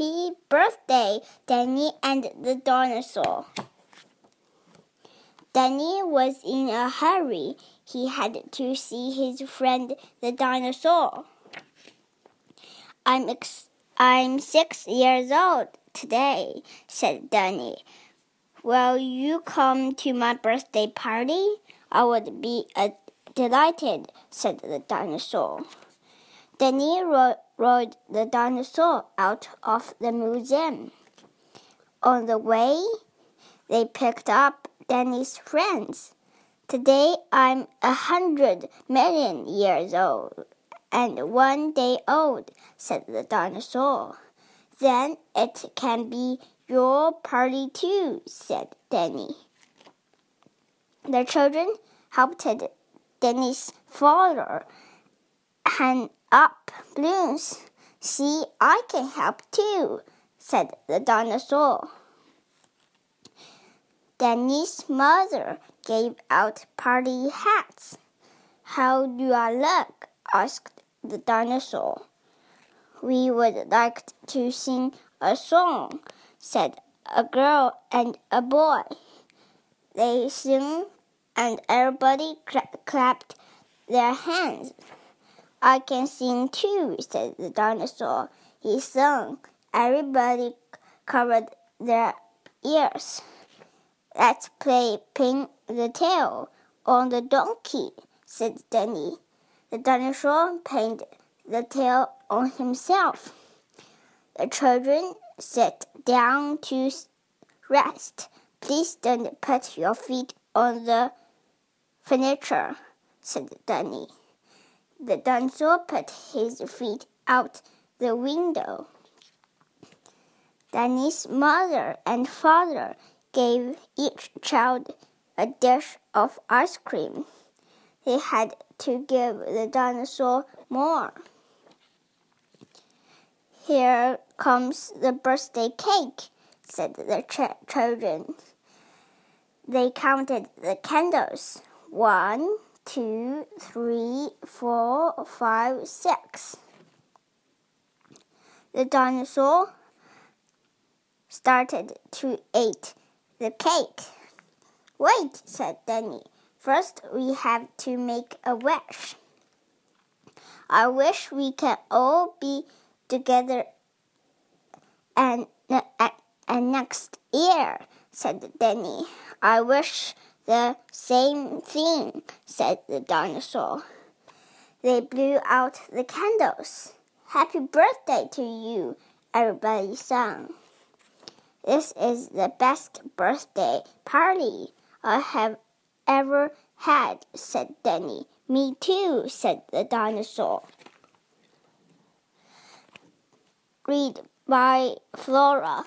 Happy birthday, Danny and the dinosaur. Danny was in a hurry. He had to see his friend the dinosaur. I'm ex- I'm six years old today, said Danny. Will you come to my birthday party? I would be uh, delighted, said the dinosaur. Danny ro- rode the dinosaur out of the museum. On the way, they picked up Danny's friends. Today I'm a hundred million years old and one day old, said the dinosaur. Then it can be your party too, said Danny. The children helped Danny's father hang up balloons. See, I can help too, said the dinosaur. Danny's mother gave out party hats. How do I look? asked the dinosaur. We would like to sing a song, said a girl and a boy. They sang, and everybody cla clapped their hands. I can sing too, said the dinosaur. He sang. Everybody covered their ears. Let's play pin the tail on the donkey, said Danny. The dinosaur pinned the tail on himself. The children sat down to rest. Please don't put your feet on the furniture, said Danny. The dinosaur put his feet out the window. Danny's mother and father gave each child a dish of ice cream. They had to give the dinosaur more. Here comes the birthday cake, said the ch children. They counted the candles. One, two, three, four, five, six. The dinosaur started to eat the cake. Wait, said Danny. First, we have to make a wish. I wish we can all be together and, and next year, said Danny. I wish the same thing, said the dinosaur. They blew out the candles. Happy birthday to you, everybody sang. This is the best birthday party I have ever had, said Danny. Me too, said the dinosaur. Read by Flora.